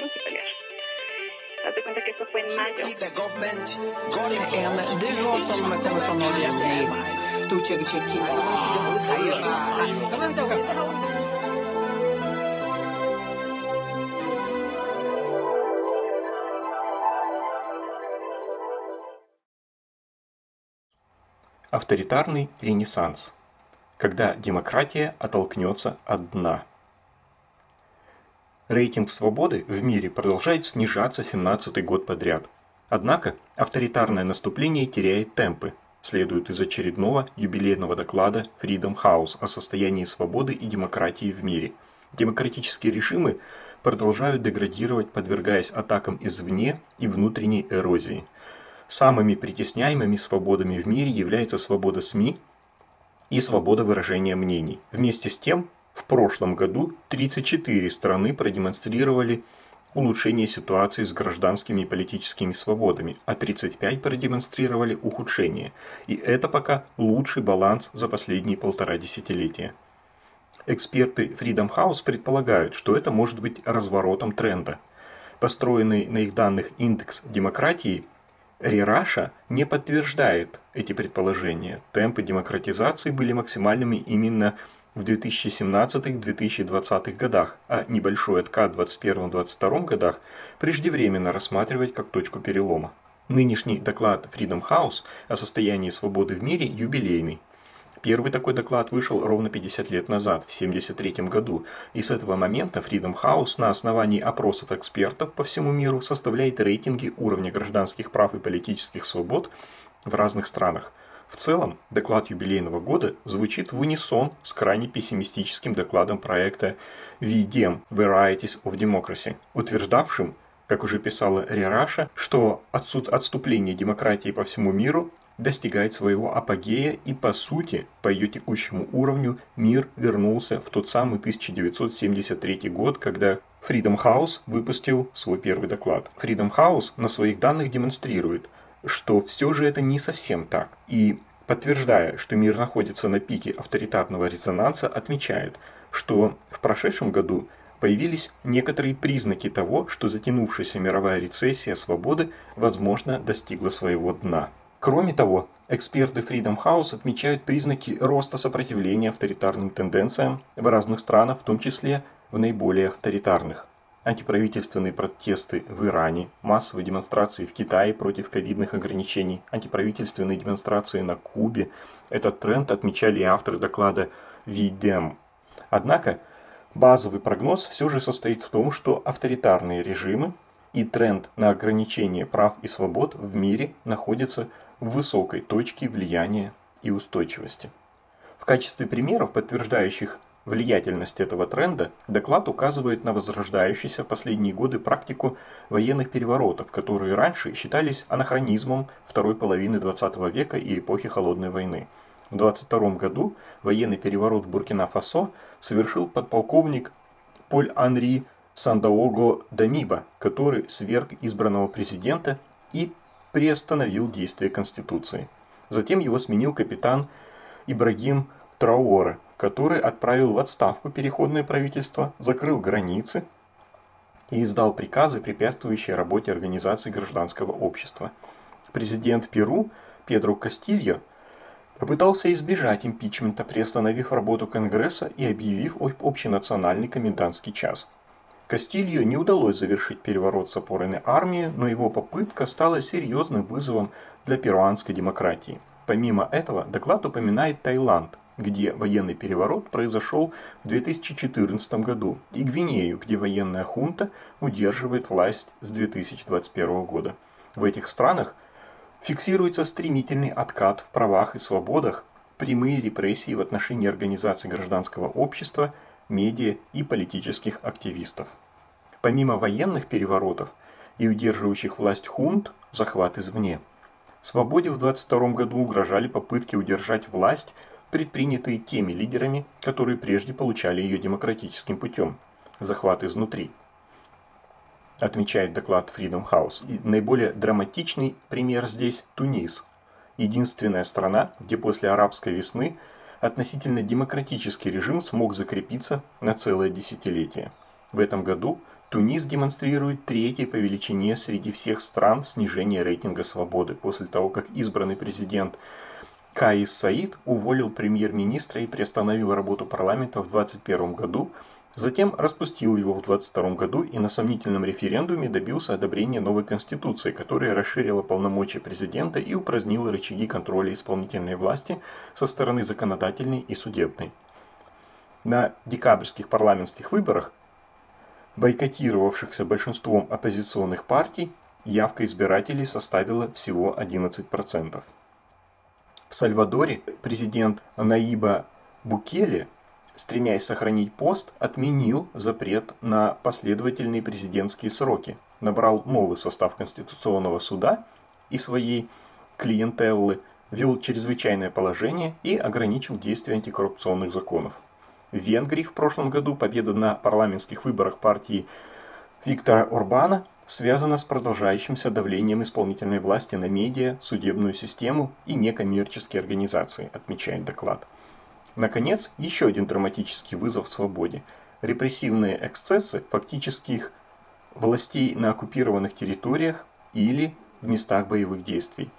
multipelers. Haz de cuenta que esto fue en mayo. En duo som kommer från Norge i Turkcegi. Авторитарный ренессанс. Когда демократия оттолкнется от дна. Рейтинг свободы в мире продолжает снижаться 17 год подряд. Однако авторитарное наступление теряет темпы, следует из очередного юбилейного доклада Freedom House о состоянии свободы и демократии в мире. Демократические режимы продолжают деградировать, подвергаясь атакам извне и внутренней эрозии. Самыми притесняемыми свободами в мире является свобода СМИ и свобода выражения мнений. Вместе с тем, в прошлом году 34 страны продемонстрировали улучшение ситуации с гражданскими и политическими свободами, а 35 продемонстрировали ухудшение. И это пока лучший баланс за последние полтора десятилетия. Эксперты Freedom House предполагают, что это может быть разворотом тренда. Построенный на их данных индекс демократии Рираша не подтверждает эти предположения. Темпы демократизации были максимальными именно в 2017-2020 годах, а небольшой откат в 2021-2022 годах преждевременно рассматривать как точку перелома. Нынешний доклад Freedom House о состоянии свободы в мире юбилейный. Первый такой доклад вышел ровно 50 лет назад, в 1973 году, и с этого момента Freedom House на основании опросов экспертов по всему миру составляет рейтинги уровня гражданских прав и политических свобод в разных странах. В целом, доклад юбилейного года звучит в унисон с крайне пессимистическим докладом проекта VDEM – Varieties of Democracy, утверждавшим, как уже писала Рераша, что отступление демократии по всему миру достигает своего апогея и по сути, по ее текущему уровню, мир вернулся в тот самый 1973 год, когда Freedom House выпустил свой первый доклад. Freedom House на своих данных демонстрирует – что все же это не совсем так. И подтверждая, что мир находится на пике авторитарного резонанса, отмечает, что в прошедшем году появились некоторые признаки того, что затянувшаяся мировая рецессия свободы, возможно, достигла своего дна. Кроме того, эксперты Freedom House отмечают признаки роста сопротивления авторитарным тенденциям в разных странах, в том числе в наиболее авторитарных антиправительственные протесты в Иране, массовые демонстрации в Китае против ковидных ограничений, антиправительственные демонстрации на Кубе. Этот тренд отмечали и авторы доклада ВИДЕМ. Однако базовый прогноз все же состоит в том, что авторитарные режимы и тренд на ограничение прав и свобод в мире находятся в высокой точке влияния и устойчивости. В качестве примеров, подтверждающих влиятельность этого тренда, доклад указывает на возрождающуюся в последние годы практику военных переворотов, которые раньше считались анахронизмом второй половины 20 века и эпохи Холодной войны. В 22 году военный переворот в Буркина-Фасо совершил подполковник Поль-Анри Сандаого Дамиба, который сверг избранного президента и приостановил действие Конституции. Затем его сменил капитан Ибрагим Трауоре, который отправил в отставку переходное правительство, закрыл границы и издал приказы, препятствующие работе организаций гражданского общества. Президент Перу Педро Кастильо попытался избежать импичмента, приостановив работу Конгресса и объявив общенациональный комендантский час. Кастильо не удалось завершить переворот с опорой на армию, но его попытка стала серьезным вызовом для перуанской демократии. Помимо этого, доклад упоминает Таиланд, где военный переворот произошел в 2014 году, и Гвинею, где военная хунта удерживает власть с 2021 года. В этих странах фиксируется стремительный откат в правах и свободах, прямые репрессии в отношении организаций гражданского общества, медиа и политических активистов. Помимо военных переворотов и удерживающих власть хунт, захват извне, свободе в 22 году угрожали попытки удержать власть предпринятые теми лидерами, которые прежде получали ее демократическим путем – захват изнутри. Отмечает доклад Freedom House. И наиболее драматичный пример здесь – Тунис. Единственная страна, где после арабской весны относительно демократический режим смог закрепиться на целое десятилетие. В этом году Тунис демонстрирует третье по величине среди всех стран снижение рейтинга свободы после того, как избранный президент Каис Саид уволил премьер-министра и приостановил работу парламента в 2021 году, затем распустил его в 2022 году и на сомнительном референдуме добился одобрения новой конституции, которая расширила полномочия президента и упразднила рычаги контроля исполнительной власти со стороны законодательной и судебной. На декабрьских парламентских выборах бойкотировавшихся большинством оппозиционных партий, явка избирателей составила всего 11%. В Сальвадоре президент Наиба Букеле, стремясь сохранить пост, отменил запрет на последовательные президентские сроки, набрал новый состав Конституционного суда и своей клиентеллы, ввел чрезвычайное положение и ограничил действие антикоррупционных законов. В Венгрии в прошлом году победа на парламентских выборах партии Виктора Орбана связана с продолжающимся давлением исполнительной власти на медиа, судебную систему и некоммерческие организации, отмечает доклад. Наконец, еще один драматический вызов свободе. Репрессивные эксцессы фактических властей на оккупированных территориях или в местах боевых действий.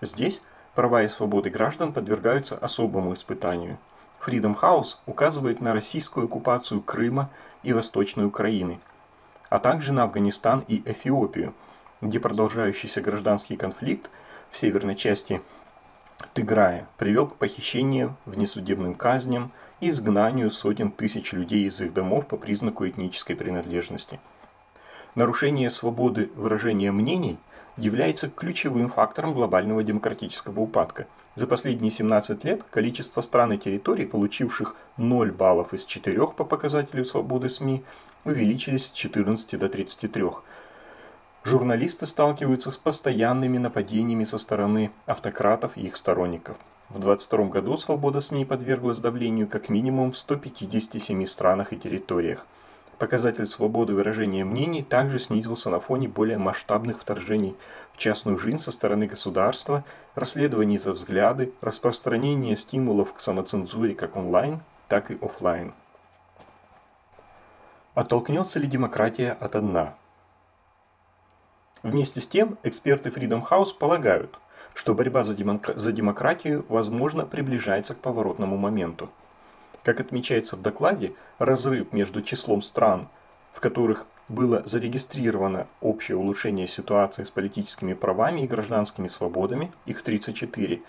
Здесь права и свободы граждан подвергаются особому испытанию – Freedom House указывает на российскую оккупацию Крыма и Восточной Украины, а также на Афганистан и Эфиопию, где продолжающийся гражданский конфликт в северной части Тыграя привел к похищениям, внесудебным казням и изгнанию сотен тысяч людей из их домов по признаку этнической принадлежности. Нарушение свободы выражения мнений является ключевым фактором глобального демократического упадка – за последние 17 лет количество стран и территорий, получивших 0 баллов из 4 по показателю свободы СМИ, увеличились с 14 до 33. Журналисты сталкиваются с постоянными нападениями со стороны автократов и их сторонников. В 2022 году свобода СМИ подверглась давлению как минимум в 157 странах и территориях. Показатель свободы выражения мнений также снизился на фоне более масштабных вторжений в частную жизнь со стороны государства, расследований за взгляды, распространения стимулов к самоцензуре как онлайн, так и офлайн. Оттолкнется ли демократия от дна? Вместе с тем, эксперты Freedom House полагают, что борьба за, за демократию, возможно, приближается к поворотному моменту. Как отмечается в докладе, разрыв между числом стран, в которых было зарегистрировано общее улучшение ситуации с политическими правами и гражданскими свободами, их 34,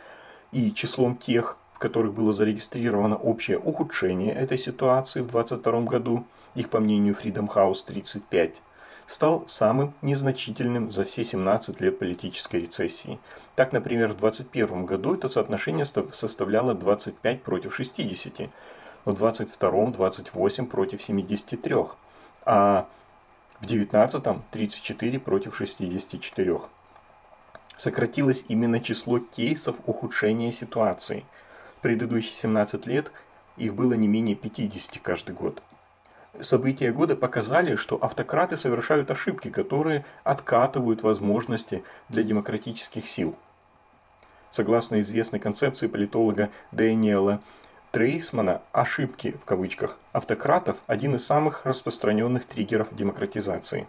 и числом тех, в которых было зарегистрировано общее ухудшение этой ситуации в 2022 году, их по мнению Freedom House 35, стал самым незначительным за все 17 лет политической рецессии. Так, например, в 2021 году это соотношение составляло 25 против 60, в 22-м 28 против 73, а в 19-м 34 против 64. Сократилось именно число кейсов ухудшения ситуации. В предыдущие 17 лет их было не менее 50 каждый год. События года показали, что автократы совершают ошибки, которые откатывают возможности для демократических сил. Согласно известной концепции политолога Дэниела Трейсмана «ошибки» в кавычках автократов – один из самых распространенных триггеров демократизации.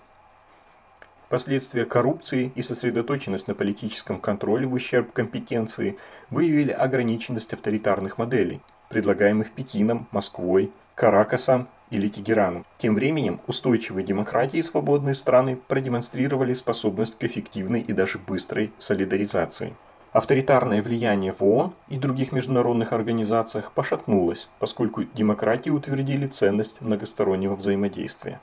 Последствия коррупции и сосредоточенность на политическом контроле в ущерб компетенции выявили ограниченность авторитарных моделей, предлагаемых Пекином, Москвой, Каракасом или Тегераном. Тем временем устойчивые демократии и свободные страны продемонстрировали способность к эффективной и даже быстрой солидаризации. Авторитарное влияние в ООН и других международных организациях пошатнулось, поскольку демократии утвердили ценность многостороннего взаимодействия.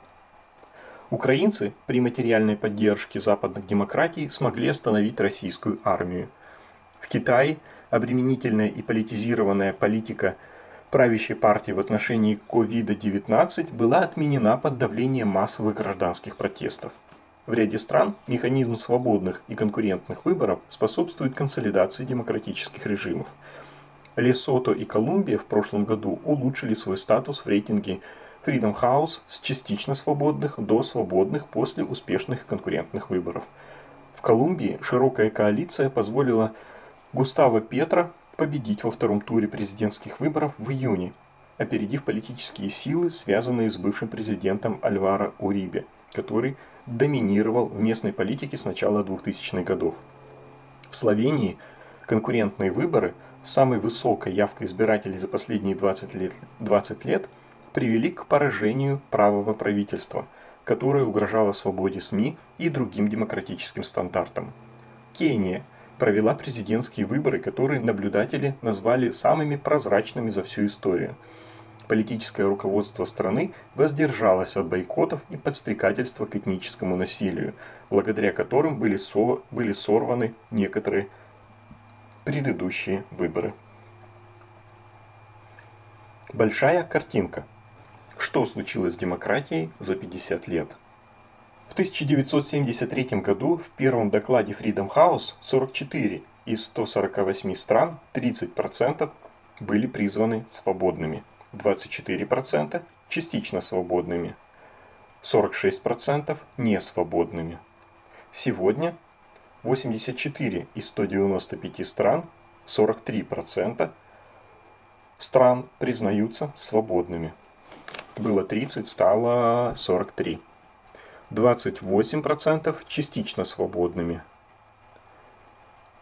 Украинцы при материальной поддержке западных демократий смогли остановить российскую армию. В Китае обременительная и политизированная политика правящей партии в отношении COVID-19 была отменена под давлением массовых гражданских протестов. В ряде стран механизм свободных и конкурентных выборов способствует консолидации демократических режимов. Лесото и Колумбия в прошлом году улучшили свой статус в рейтинге Freedom House с частично свободных до свободных после успешных конкурентных выборов. В Колумбии широкая коалиция позволила Густаво Петро победить во втором туре президентских выборов в июне, опередив политические силы, связанные с бывшим президентом Альваро Урибе. Который доминировал в местной политике с начала 2000-х годов. В Словении конкурентные выборы с самой высокой явкой избирателей за последние 20 лет, 20 лет привели к поражению правого правительства, которое угрожало свободе СМИ и другим демократическим стандартам. Кения провела президентские выборы, которые наблюдатели назвали самыми прозрачными за всю историю – политическое руководство страны воздержалось от бойкотов и подстрекательства к этническому насилию, благодаря которым были, со, были сорваны некоторые предыдущие выборы. Большая картинка. Что случилось с демократией за 50 лет? В 1973 году в первом докладе Freedom House 44 из 148 стран 30% были призваны свободными. 24% частично свободными, 46% несвободными. Сегодня 84 из 195 стран, 43% стран признаются свободными. Было 30, стало 43. 28% частично свободными.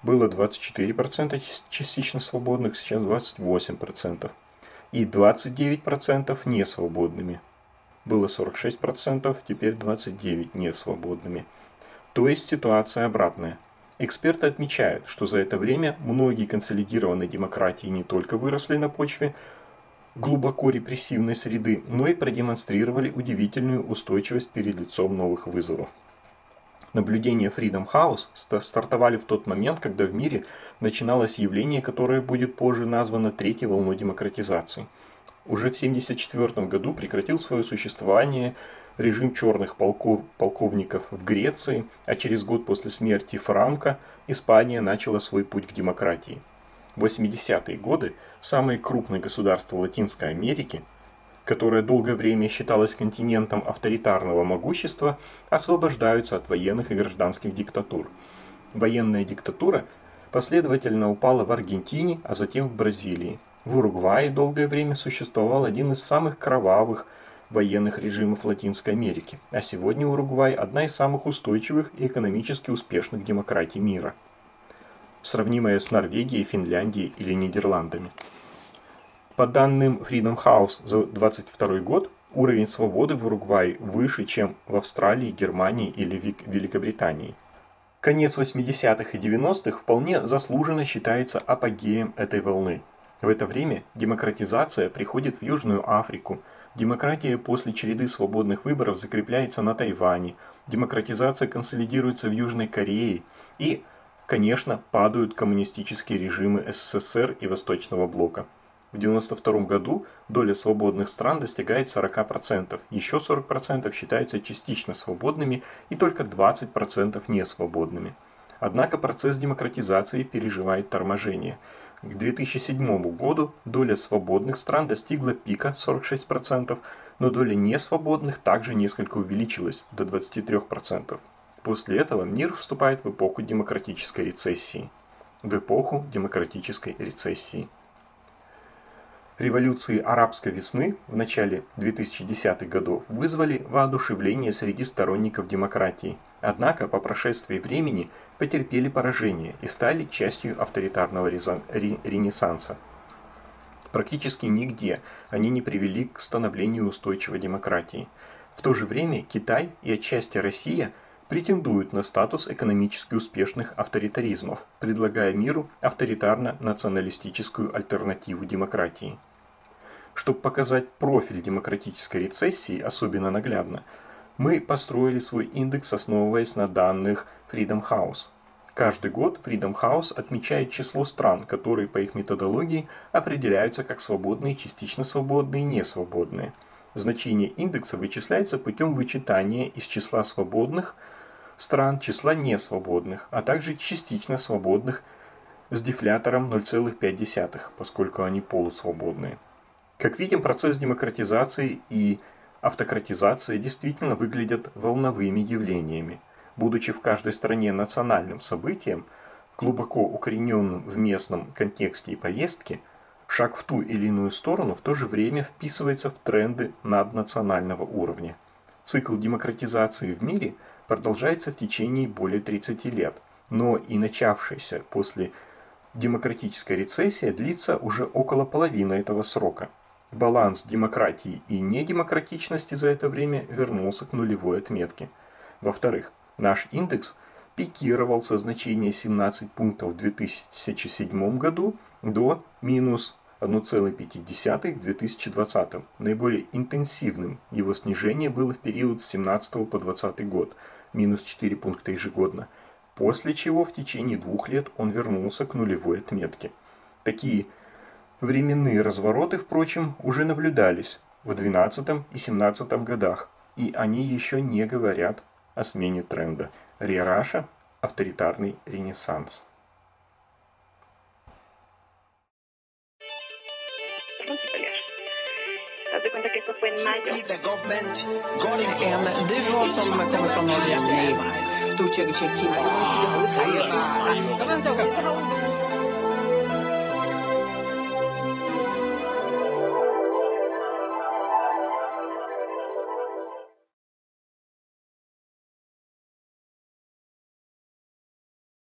Было 24% частично свободных, сейчас 28% и 29% несвободными. Было 46%, теперь 29% несвободными. То есть ситуация обратная. Эксперты отмечают, что за это время многие консолидированные демократии не только выросли на почве глубоко репрессивной среды, но и продемонстрировали удивительную устойчивость перед лицом новых вызовов. Наблюдения Freedom House стартовали в тот момент, когда в мире начиналось явление, которое будет позже названо третьей волной демократизации. Уже в 1974 году прекратил свое существование режим черных полков, полковников в Греции, а через год после смерти Франка Испания начала свой путь к демократии. В 80-е годы самые крупные государства Латинской Америки – которая долгое время считалась континентом авторитарного могущества, освобождаются от военных и гражданских диктатур. Военная диктатура последовательно упала в Аргентине, а затем в Бразилии. В Уругвае долгое время существовал один из самых кровавых военных режимов Латинской Америки, а сегодня Уругвай – одна из самых устойчивых и экономически успешных демократий мира, сравнимая с Норвегией, Финляндией или Нидерландами. По данным Freedom House за 2022 год, уровень свободы в Уругвае выше, чем в Австралии, Германии или Великобритании. Конец 80-х и 90-х вполне заслуженно считается апогеем этой волны. В это время демократизация приходит в Южную Африку, демократия после череды свободных выборов закрепляется на Тайване, демократизация консолидируется в Южной Корее и, конечно, падают коммунистические режимы СССР и Восточного Блока. В 1992 году доля свободных стран достигает 40%, еще 40% считаются частично свободными и только 20% несвободными. Однако процесс демократизации переживает торможение. К 2007 году доля свободных стран достигла пика 46%, но доля несвободных также несколько увеличилась до 23%. После этого мир вступает в эпоху демократической рецессии. В эпоху демократической рецессии. Революции арабской весны в начале 2010-х годов вызвали воодушевление среди сторонников демократии, однако по прошествии времени потерпели поражение и стали частью авторитарного ренессанса. Практически нигде они не привели к становлению устойчивой демократии. В то же время Китай и отчасти Россия претендуют на статус экономически успешных авторитаризмов, предлагая миру авторитарно-националистическую альтернативу демократии. Чтобы показать профиль демократической рецессии особенно наглядно, мы построили свой индекс, основываясь на данных Freedom House. Каждый год Freedom House отмечает число стран, которые по их методологии определяются как свободные, частично свободные и несвободные. Значение индекса вычисляется путем вычитания из числа свободных стран числа несвободных, а также частично свободных с дефлятором 0,5, поскольку они полусвободные. Как видим, процесс демократизации и автократизации действительно выглядят волновыми явлениями. Будучи в каждой стране национальным событием, глубоко укорененным в местном контексте и повестке, шаг в ту или иную сторону в то же время вписывается в тренды наднационального уровня. Цикл демократизации в мире продолжается в течение более 30 лет, но и начавшаяся после демократическая рецессия длится уже около половины этого срока. Баланс демократии и недемократичности за это время вернулся к нулевой отметке. Во-вторых, наш индекс пикировал со значения 17 пунктов в 2007 году до минус 1,5 в 2020. Наиболее интенсивным его снижение было в период с 17 по 20 год, минус 4 пункта ежегодно, после чего в течение двух лет он вернулся к нулевой отметке. Такие временные развороты, впрочем, уже наблюдались в 2012 и 2017 годах, и они еще не говорят о смене тренда. Риараша – авторитарный ренессанс. Jag fick. En duo som kommer från Norge.